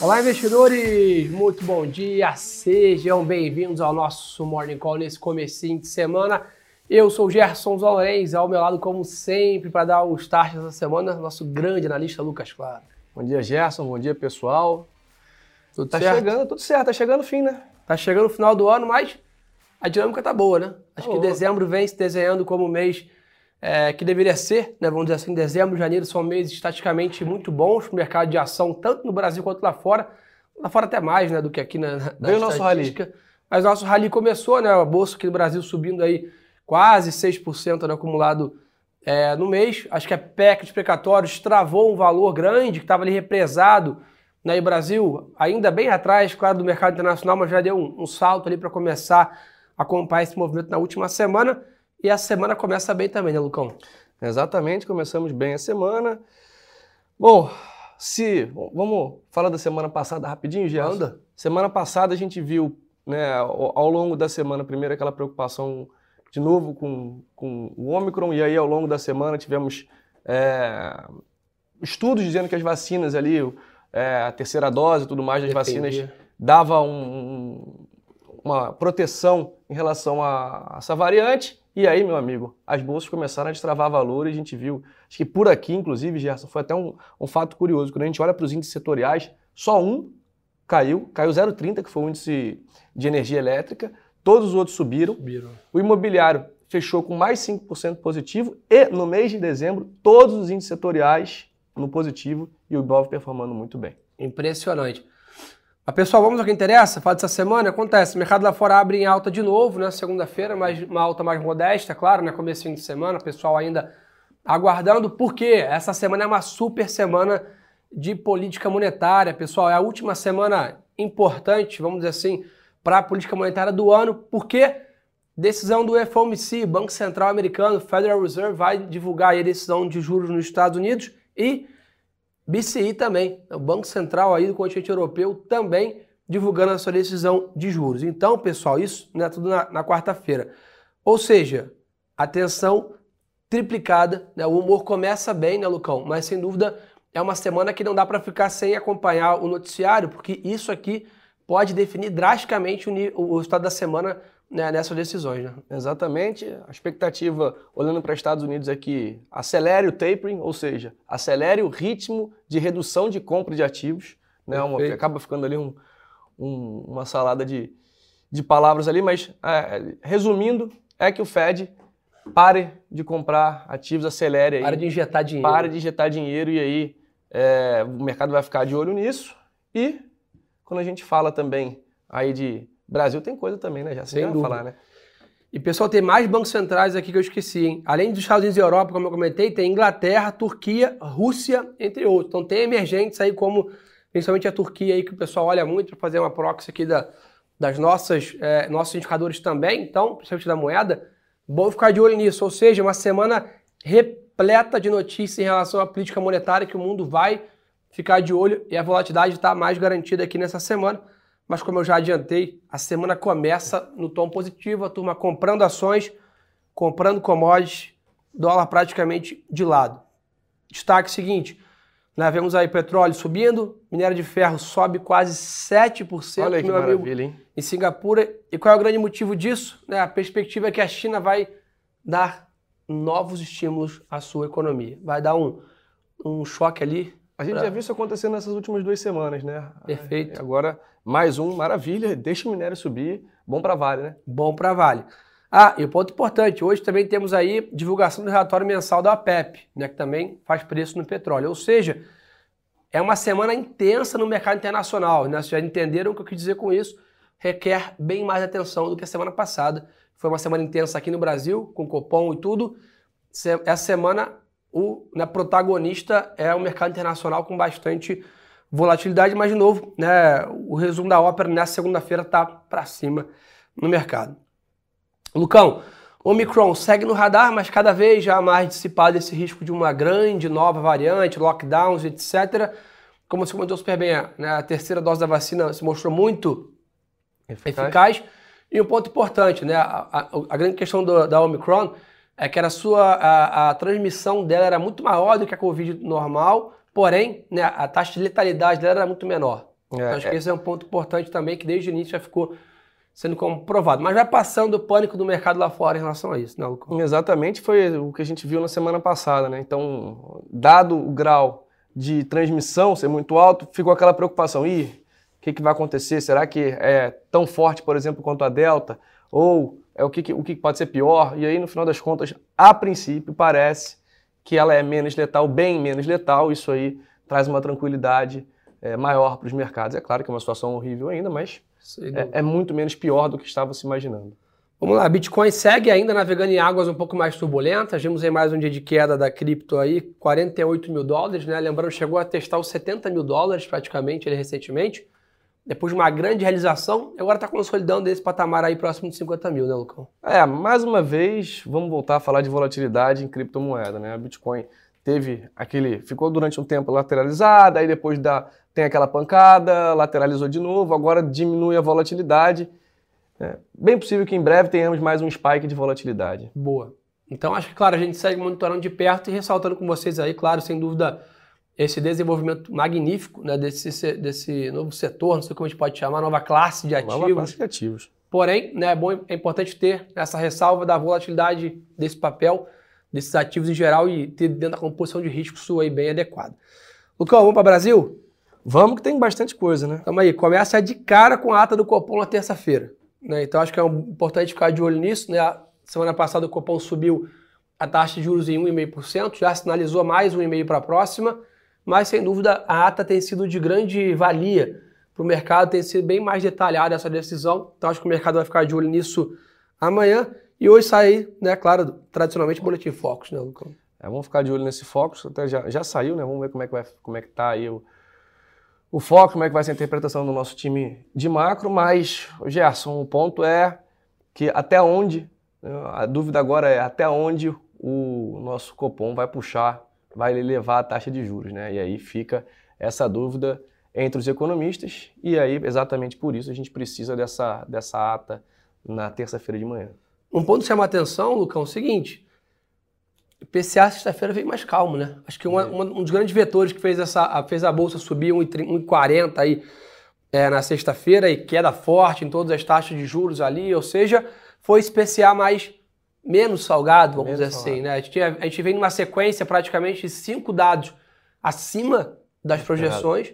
Olá, investidores! Muito bom dia! Sejam bem-vindos ao nosso Morning Call nesse comecinho de semana. Eu sou o Gerson Zolorens, ao meu lado, como sempre, para dar o start dessa semana, nosso grande analista Lucas Claro. Bom dia, Gerson. Bom dia, pessoal. Tudo tá certo? chegando, tudo certo. Tá chegando o fim, né? Tá chegando o final do ano, mas a dinâmica tá boa, né? Acho Tá que boa. dezembro vem se desenhando como mês é, que deveria ser, né? Vamos dizer assim, dezembro e janeiro são meses estatisticamente muito bons para o mercado de ação, tanto no Brasil quanto lá fora. Lá fora até mais, né, do que aqui na, na Veio nosso rally. Mas o nosso rally começou, né? A bolsa aqui no Brasil subindo aí quase 6% no acumulado é, no mês. Acho que a PEC dos precatórios travou um valor grande que estava ali represado né, e o Brasil, ainda bem atrás, claro, do mercado internacional, mas já deu um, um salto ali para começar a acompanhar esse movimento na última semana. E a semana começa bem também, né, Lucão? Exatamente, começamos bem a semana. Bom, se bom, vamos falar da semana passada rapidinho, Gerson. Anda. Semana passada a gente viu, né, ao, ao longo da semana, primeiro aquela preocupação de novo com, com o Omicron, e aí ao longo da semana tivemos é, estudos dizendo que as vacinas ali, é, a terceira dose e tudo mais das vacinas dava um- um- uma proteção em relação a, a essa variante. E aí, meu amigo, as bolsas começaram a destravar valor e a gente viu, acho que por aqui, inclusive, Gerson, foi até um, um fato curioso. Quando a gente olha para os índices setoriais, só um caiu, caiu 0,30, que foi o índice de energia elétrica, todos os outros subiram. Subiram. O imobiliário fechou com mais 5% positivo e no mês de dezembro, todos os índices setoriais no positivo e o Ibov performando muito bem. Impressionante. Mas, pessoal, vamos ao que interessa? Falar dessa semana? Acontece, o mercado lá fora abre em alta de novo, né? Segunda-feira, mas uma alta mais modesta, claro, né? Comecinho de semana, pessoal ainda aguardando, porque essa semana é uma super semana de política monetária, pessoal. É a última semana importante, vamos dizer assim, para a política monetária do ano, porque decisão do FOMC, Banco Central Americano, Federal Reserve, vai divulgar a decisão de juros nos Estados Unidos e BCI também, o Banco Central aí do continente europeu também divulgando a sua decisão de juros. Então, pessoal, isso né, tudo na, na quarta-feira. Ou seja, atenção triplicada, né? o humor começa bem, né, Lucão? Mas sem dúvida é uma semana que não dá para ficar sem acompanhar o noticiário, porque isso aqui pode definir drasticamente o- o estado da semana né, nessas decisões. Né? Exatamente. A expectativa, olhando para Estados Unidos, é que acelere o tapering, ou seja, acelere o ritmo de redução de compra de ativos. Né? Uma- acaba ficando ali um- um- uma salada de, de palavras ali, mas é, resumindo, é que o Fed pare de comprar ativos, acelere aí, Para de injetar dinheiro. pare de injetar dinheiro e aí é, o mercado vai ficar de olho nisso. E quando a gente fala também aí de Brasil, tem coisa também, né? Já Sem sei dúvida. falar, né? E pessoal, tem mais bancos centrais aqui que eu esqueci, hein? Além dos Estados Unidos e Europa, como eu comentei, tem Inglaterra, Turquia, Rússia, entre outros. Então tem emergentes aí como principalmente a Turquia aí que o pessoal olha muito para fazer uma proxy aqui da, das nossas eh, nossos indicadores também. Então, principalmente da moeda, bom ficar de olho nisso. Ou seja, uma semana repleta de notícias em relação à política monetária que o mundo vai ficar de olho e a volatilidade está mais garantida aqui nessa semana. Mas como eu já adiantei, a semana começa no tom positivo, a turma comprando ações, comprando commodities, dólar praticamente de lado. Destaque seguinte, né, vemos aí petróleo subindo, minério de ferro sobe quase 7%, Olha que meu amigo, maravilha, hein? em Singapura. E qual é o grande motivo disso? Né, a perspectiva é que a China vai dar novos estímulos à sua economia. Vai dar um, um choque ali. A gente pra- já viu isso acontecendo nessas últimas duas semanas, né? Perfeito. Agora, mais um, maravilha, deixa o minério subir, bom para Vale, né? Bom para Vale. Ah, e o ponto importante, hoje também temos aí divulgação do relatório mensal da OPEP, né, que também faz preço no petróleo. Ou seja, é uma semana intensa no mercado internacional. Né? Vocês já entenderam o que eu quis dizer com isso? Requer bem mais atenção do que a semana passada. Foi uma semana intensa aqui no Brasil, com Copom e tudo. Essa semana, o né, protagonista é o mercado internacional com bastante volatilidade, mas de novo, né, o resumo da ópera nessa segunda-feira está para cima no mercado. Lucão, Omicron segue no radar, mas cada vez já mais dissipado esse risco de uma grande nova variante, lockdowns, etc. Como você comentou super bem, né, a terceira dose da vacina se mostrou muito eficaz. E um ponto importante, né? A, a- a grande questão do- da Omicron é que era a sua a, a transmissão dela era muito maior do que a Covid normal, porém, né, a taxa de letalidade dela era muito menor. É, então, acho é... que esse é um ponto importante também, que desde o início já ficou sendo comprovado. Mas vai passando o pânico do mercado lá fora em relação a isso, né, Lucas? Exatamente, foi o que a gente viu na semana passada, né? Então, dado o grau de transmissão ser muito alto, ficou aquela preocupação, ih, que, que vai acontecer? Será que é tão forte, por exemplo, quanto a Delta? Ou é o que, o que pode ser pior? E aí, no final das contas, a princípio, parece que ela é menos letal, bem menos letal, isso aí traz uma tranquilidade é, maior para os mercados. É claro que é uma situação horrível ainda, mas é, é, muito menos pior do que estava se imaginando. Vamos lá, Bitcoin segue ainda navegando em águas um pouco mais turbulentas. Vimos aí mais um dia de queda da cripto aí, 48 mil dólares, né? Lembrando, chegou a testar os 70 mil dólares praticamente ele recentemente. Depois de uma grande realização, agora está consolidando esse patamar aí próximo de 50 mil, né, Lucão? É, mais uma vez, vamos voltar a falar de volatilidade em criptomoeda, né? A Bitcoin teve aquele. ficou durante um tempo lateralizada, aí depois da, tem aquela pancada, lateralizou de novo, agora diminui a volatilidade. É bem possível que em breve tenhamos mais um spike de volatilidade. Boa. Então acho que, claro, a gente segue monitorando de perto e ressaltando com vocês aí, claro, sem dúvida, esse desenvolvimento magnífico né, desse, desse novo setor, não sei como a gente pode chamar, nova classe de ativos. Nova classe de ativos. Porém, né, é, bom, é importante ter essa ressalva da volatilidade desse papel desses ativos em geral e ter dentro da composição de risco sua aí bem adequada. Lucão, vamos para o Brasil? Vamos que tem bastante coisa, né? Tamo aí, começa de cara com a ata do Copom na terça-feira. Né? Então acho que é importante ficar de olho nisso. Né? A semana passada o Copom subiu a taxa de juros em 1,5%, já sinalizou mais 1,5% para a próxima, mas sem dúvida a ata tem sido de grande valia para o mercado, tem sido bem mais detalhada essa decisão. Então acho que o mercado vai ficar de olho nisso amanhã. E hoje sai, né, claro, tradicionalmente Boletim Focus, né, Lucão? É, vamos ficar de olho nesse Focus, até já, já saiu, né? Vamos ver como é que vai, como é que tá aí o, o foco, como é que vai ser a interpretação do nosso time de macro, mas, Gerson, o ponto é que até onde, né, a dúvida agora é até onde o nosso Copom vai puxar, vai levar a taxa de juros, né? E aí fica essa dúvida entre os economistas, e aí, exatamente por isso, a gente precisa dessa, dessa ata na terça-feira de manhã. Um ponto que chama a atenção, Lucão, é o seguinte: PCA sexta-feira veio mais calmo, né? Acho que uma, uma, um dos grandes vetores que fez, essa, fez a bolsa subir 1,40 aí é, na sexta-feira e queda forte em todas as taxas de juros ali, ou seja, foi esse PCA mais menos salgado, vamos menos dizer assim, né? A gente, a gente vem numa sequência praticamente de cinco dados acima das projeções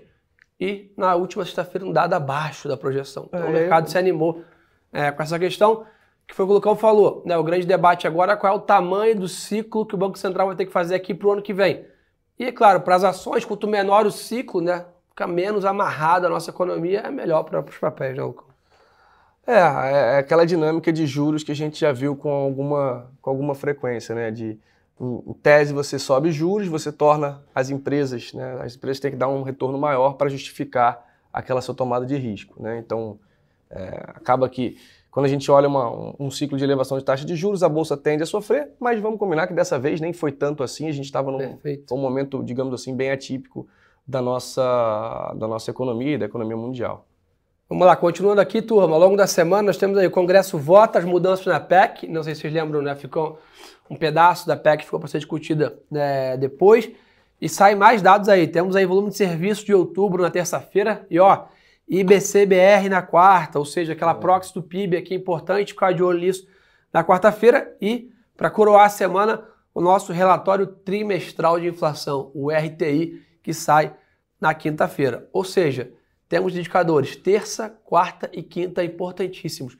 e na última sexta-feira um dado abaixo da projeção. Então é, o mercado se animou é, com essa questão que foi o que o Lucão falou, né? O grande debate agora é qual é o tamanho do ciclo que o Banco Central vai ter que fazer aqui para o ano que vem. E, é claro, para as ações, quanto menor o ciclo, né? Fica menos amarrada a nossa economia, é melhor para os papéis, né, Lucão? É, é, é aquela dinâmica de juros que a gente já viu com alguma, com alguma frequência, né? De, em tese, você sobe juros, você torna as empresas, né? As empresas têm que dar um retorno maior para justificar aquela sua tomada de risco, né? Então, é, acaba que quando a gente olha uma, um, um, ciclo de elevação de taxa de juros, a bolsa tende a sofrer, mas vamos combinar que dessa vez nem foi tanto assim. A gente estava num, num, momento, digamos assim, bem atípico da nossa, da nossa economia e da economia mundial. Vamos lá, continuando aqui, turma. Ao longo da semana nós temos aí o Congresso vota as mudanças na PEC. Não sei se vocês lembram, né? Ficou um pedaço da PEC ficou para ser discutida né, depois. E saem mais dados aí. Temos aí volume de serviço de outubro na terça-feira. E ó, IBCBR na quarta, ou seja, aquela é. proxy do PIB aqui importante, ficar de olho nisso na quarta-feira. E, para coroar a semana, o nosso relatório trimestral de inflação, o RTI, que sai na quinta-feira. Ou seja, temos indicadores terça, quarta e quinta importantíssimos.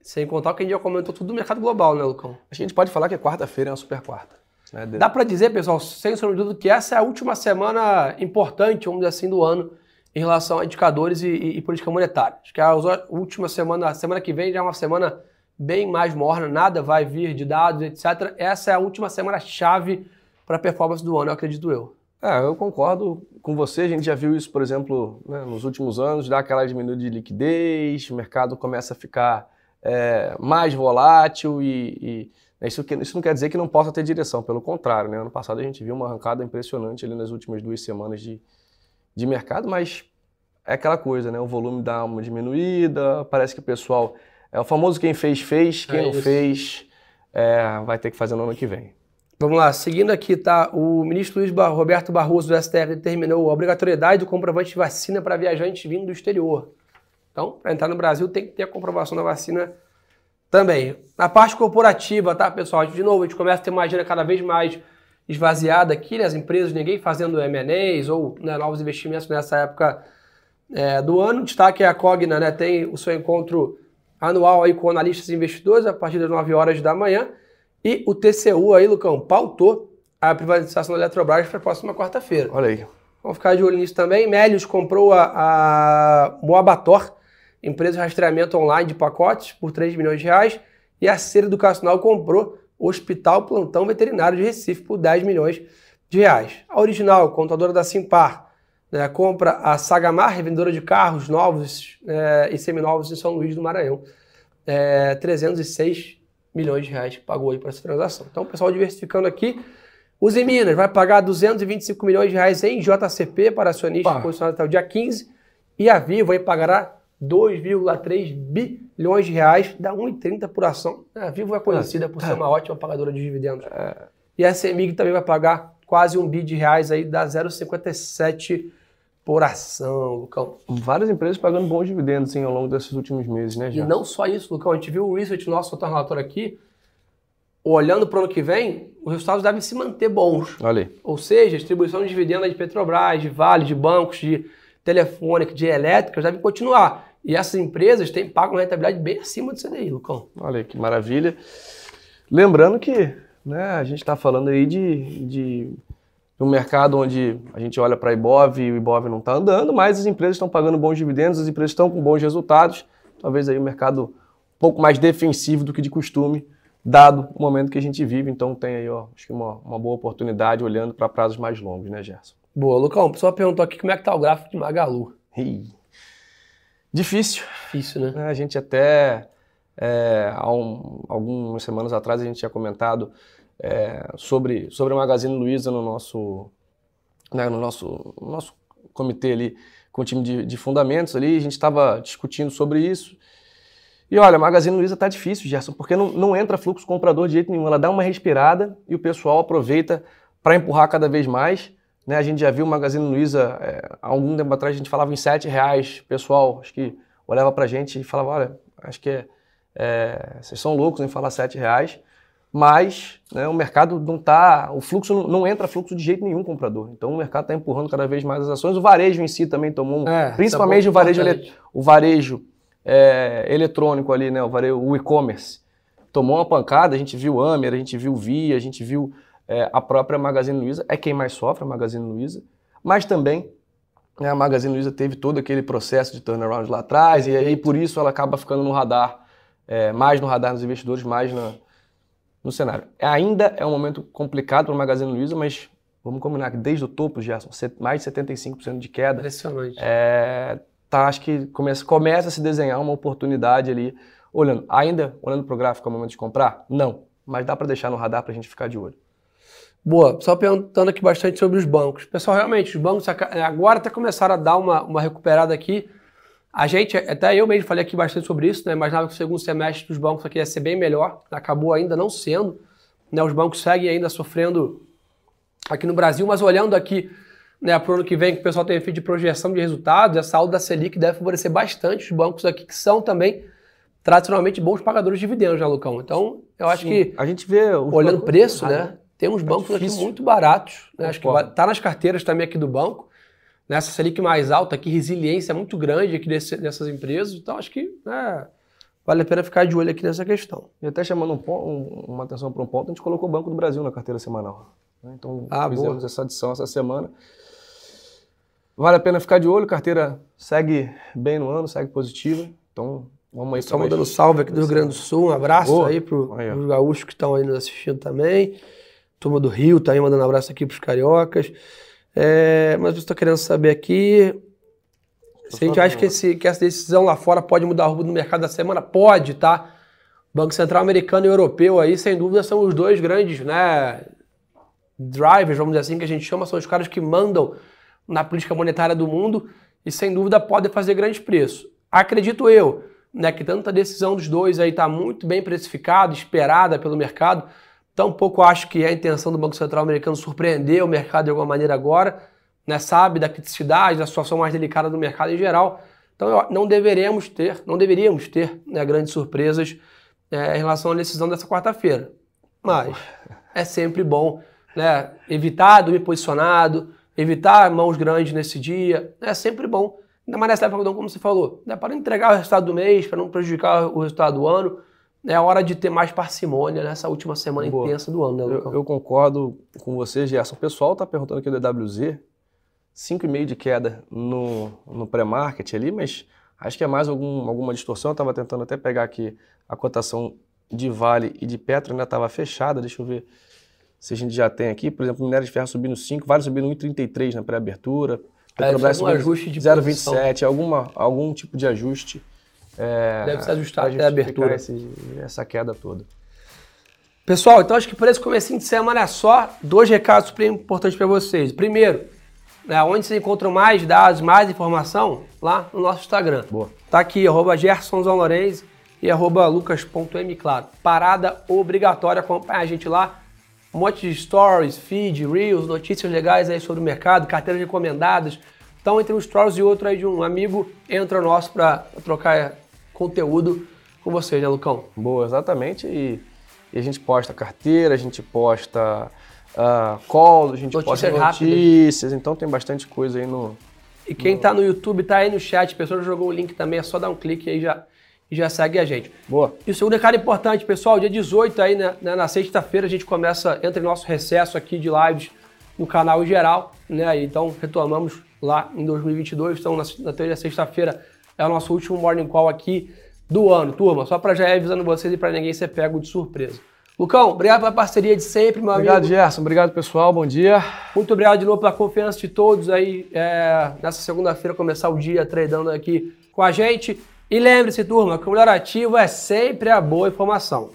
Sem contar o que a gente já comentou tudo do mercado global, né, Lucão? A gente pode falar que quarta-feira é uma super quarta. Né? Dá para dizer, pessoal, sem sombra de dúvida, que essa é a última semana importante, vamos dizer assim, do ano em relação a indicadores e, e, e política monetária. Acho que a última semana, a semana que vem já é uma semana bem mais morna, nada vai vir de dados, etc. Essa é a última semana chave para a performance do ano, eu acredito eu. É, eu concordo com você. A gente já viu isso, por exemplo, né, nos últimos anos, dá aquela diminuída de liquidez, o mercado começa a ficar é, mais volátil e, e né, isso, isso, não quer dizer que não possa ter direção, pelo contrário. Né? Ano passado a gente viu uma arrancada impressionante ali nas últimas duas semanas de, de mercado, mas é aquela coisa, né? O volume dá uma diminuída, parece que o pessoal. É o famoso quem fez, fez, quem é não isso. fez é, vai ter que fazer no ano que vem. Vamos lá, seguindo aqui, tá? O ministro Luiz Roberto Barroso do STF determinou a obrigatoriedade do comprovante de vacina para viajantes vindo do exterior. Então, para entrar no Brasil tem que ter a comprovação da vacina também. Na parte corporativa, tá, pessoal? De novo, a gente começa a ter uma agenda cada vez mais esvaziada aqui, né? As empresas, ninguém fazendo M&As ou né, novos investimentos nessa época é, do ano. Destaque é a Cogna, né? Tem o seu encontro anual aí com analistas e investidores a partir das 9 horas da manhã. E o TCU aí, Lucão, pautou a privatização da Eletrobras para a próxima quarta-feira. Olha aí. Vamos ficar de olho nisso também. Melios comprou a, a Moabator, empresa de rastreamento online de pacotes, por 3 milhões de reais. E a Ser Educacional comprou o Hospital Plantão Veterinário de Recife por 10 milhões de reais. A original, contadora da Simpar, né, compra a Sagamar, revendedora de carros novos é, e seminovos em São Luís do Maranhão. É, 306 milhões de reais que pagou aí para essa transação. Então, o pessoal diversificando aqui. Os em Minas vai pagar 225 milhões de reais em JCP para acionistas posicionados até o dia 15 e a Vivo aí pagará 2,3 bilhões de reais, dá 1,30 por ação. A Vivo é conhecida por ser uma ótima pagadora de dividendos. É. E a CEMIG também vai pagar quase um bi de reais aí, dá 0,57 por ação, Lucão. Várias empresas pagando bons dividendos hein, ao longo desses últimos meses, né, já? E não só isso, Lucão. A gente viu o research nosso, o relator aqui, olhando para o ano que vem, os resultados devem se manter bons. Olha aí. Ou seja, a distribuição de dividendos de Petrobras, de Vale, de bancos, de telefônica, de elétricas, devem continuar. E essas empresas têm pago uma rentabilidade bem acima do CDI, Lucão. Olha aí, que maravilha. Lembrando que né, a gente está falando aí de, de um mercado onde a gente olha para a Ibov e o Ibov não está andando, mas as empresas estão pagando bons dividendos, as empresas estão com bons resultados. Talvez aí o mercado um pouco mais defensivo do que de costume, dado o momento que a gente vive. Então tem aí, ó, acho que uma, uma boa oportunidade olhando para prazos mais longos, né, Gerson? Boa, Lucão. O pessoal perguntou aqui como é que está o gráfico de Magalu. Difícil. Difícil, né? A gente até, é, há um, algumas semanas atrás, a gente tinha comentado é, sobre, sobre a Magazine Luiza no nosso, né, no nosso, no nosso comitê ali, com o time de, de fundamentos ali, a gente estava discutindo sobre isso. E olha, a Magazine Luiza está difícil, Gerson, porque não, não entra fluxo comprador de jeito nenhum. Ela dá uma respirada e o pessoal aproveita para empurrar cada vez mais. Né? A gente já viu o Magazine Luiza, é, há algum tempo atrás, a gente falava em R$ reais. O pessoal, acho que olhava para a gente e falava, olha, acho que é, é, vocês são loucos em falar R$ reais mas né, o mercado não está, o fluxo não, não, entra fluxo de jeito nenhum comprador. Então o mercado está empurrando cada vez mais as ações. O varejo em si também tomou, um, é, principalmente tá o varejo, ele, o varejo é, eletrônico ali, né, o, varejo, o e-commerce, tomou uma pancada. A gente viu Amer, a gente viu Via, a gente viu é, a própria Magazine Luiza. É quem mais sofre a Magazine Luiza, mas também né, a Magazine Luiza teve todo aquele processo de turnaround lá atrás e aí por isso ela acaba ficando no radar, é, mais no radar dos investidores, mais na no cenário. Ainda é um momento complicado para o Magazine Luiza, mas vamos combinar que desde o topo, Gerson, mais de 75% de queda. Impressionante. É, tá, acho que começa, começa a se desenhar uma oportunidade ali. Olhando, ainda olhando para o gráfico é o momento de comprar? Não, mas dá para deixar no radar para a gente ficar de olho. Boa, só perguntando aqui bastante sobre os bancos. Pessoal, realmente, os bancos agora até começaram a dar uma, uma recuperada aqui. A gente, até eu mesmo falei aqui bastante sobre isso, né? Imaginava que o segundo semestre dos bancos aqui ia ser bem melhor, acabou ainda não sendo. Né? Os bancos seguem ainda sofrendo aqui no Brasil, mas olhando aqui né, para o ano que vem, que o pessoal tem feito de projeção de resultados, a saúde da Selic deve favorecer bastante os bancos aqui, que são também tradicionalmente bons pagadores de dividendos, né, Lucão? Então, eu acho Sim. que. A gente vê. Olhando o preço, né? Tem uns bancos é aqui muito baratos. Né? Acho que está nas carteiras também aqui do banco nessa Selic mais alta, que resiliência muito grande aqui desse, dessas empresas. Então, acho que né, vale a pena ficar de olho aqui nessa questão. E até chamando um, um, uma atenção para um ponto, a gente colocou o Banco do Brasil na carteira semanal. Né? Então, ah, fizemos boa. essa adição essa semana. Vale a pena ficar de olho, carteira segue bem no ano, segue positiva. Então, vamos aí. Só mandando salve aqui do Rio Grande do Sul, um abraço boa. aí para os gaúchos que estão aí nos assistindo também. Turma do Rio tá mandando um abraço aqui para os cariocas. É, mas eu estou querendo saber aqui se a gente acha que, esse, que essa decisão lá fora pode mudar o rumo do mercado da semana. Pode, tá? Banco Central americano e europeu aí, sem dúvida, são os dois grandes né, drivers, vamos dizer assim, que a gente chama, são os caras que mandam na política monetária do mundo e, sem dúvida, podem fazer grandes preços. Acredito eu né, que tanta decisão dos dois aí está muito bem precificada, esperada pelo mercado, Tampouco acho que é a intenção do Banco Central americano surpreender o mercado de alguma maneira agora, né? sabe da criticidade, da situação mais delicada do mercado em geral. Então não deveremos ter, não deveríamos ter né, grandes surpresas é, em relação à decisão dessa quarta-feira. Mas é sempre bom né, evitar dormir posicionado, evitar mãos grandes nesse dia. É sempre bom. Ainda mais nessa época, como você falou, né, para não entregar o resultado do mês, para não prejudicar o resultado do ano. É hora de ter mais parcimônia nessa última semana Boa. intensa do ano, né, eu, eu, concordo com você, Gerson. O pessoal está perguntando aqui do EWZ, 5,5 de queda no, no pré-market ali, mas acho que é mais algum, alguma distorção. Eu estava tentando até pegar aqui a cotação de Vale e de Petro, ainda estava fechada. Deixa eu ver se a gente já tem aqui. Por exemplo, minério de ferro subindo 5, Vale subindo 1,33 na pré-abertura. É, Petrobras é, ajuste de 0,27, alguma algum tipo de ajuste. É, Deve ser ajustado até a abertura. Esse, essa queda toda. Pessoal, então acho que por esse começo de semana é só dois recados super importantes para vocês. Primeiro, né, onde vocês encontram mais dados, mais informação? Lá no nosso Instagram. Boa. Tá aqui, arroba Lourenço e arroba lucas.m, claro. Parada obrigatória, acompanha a gente lá. Um monte de stories, feed, reels, notícias legais aí sobre o mercado, carteiras recomendadas. Então, entre um stories e outro aí de um amigo, entra nosso para trocar conteúdo com vocês, né, Lucão? Boa, exatamente. E, e a gente posta carteira, a gente posta uh, call, a gente notícias posta notícias, rápidas. então tem bastante coisa aí no. E quem está no YouTube, tá aí no chat, a pessoa jogou o link também, é só dar um clique aí já e já segue a gente. Boa. E o segundo recado importante, pessoal, dia 18 aí, né, né, na sexta-feira, a gente começa, entra em nosso recesso aqui de lives no canal em geral, né? Então retomamos lá em 2022, então na, na sexta-feira é o nosso último morning call aqui do ano, turma. Só para já ir avisando vocês e para ninguém ser pego de surpresa. Lucão, obrigado pela parceria de sempre, meu obrigado, amigo. Obrigado, Gerson. Obrigado, pessoal. Bom dia. Muito obrigado de novo pela confiança de todos aí é, nessa segunda-feira, começar o dia tradando aqui com a gente. E lembre-se, turma, que o melhor ativo é sempre a boa informação.